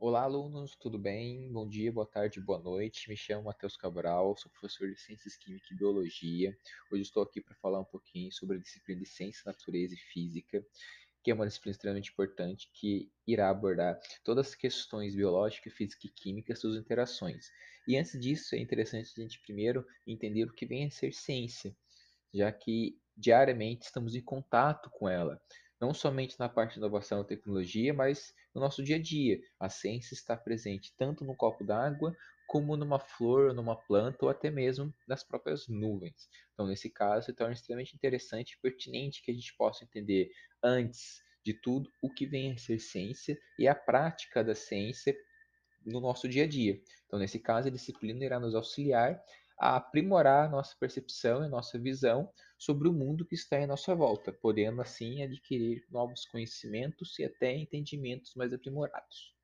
Olá, alunos, tudo bem? Bom dia, boa tarde, boa noite. Me chamo Matheus Cabral, sou professor de Ciências Química e Biologia. Hoje estou aqui para falar um pouquinho sobre a disciplina de Ciência, Natureza e Física, que é uma disciplina extremamente importante que irá abordar todas as questões biológicas, física e química, suas interações. E antes disso, é interessante a gente primeiro entender o que vem a ser ciência, já que diariamente estamos em contato com ela não somente na parte de inovação e tecnologia, mas no nosso dia a dia. A ciência está presente tanto no copo d'água, como numa flor, numa planta ou até mesmo nas próprias nuvens. Então, nesse caso, se torna extremamente interessante e pertinente que a gente possa entender antes de tudo o que vem a ser ciência e a prática da ciência no nosso dia a dia. Então, nesse caso, a disciplina irá nos auxiliar a aprimorar nossa percepção e nossa visão sobre o mundo que está em nossa volta, podendo assim adquirir novos conhecimentos e até entendimentos mais aprimorados.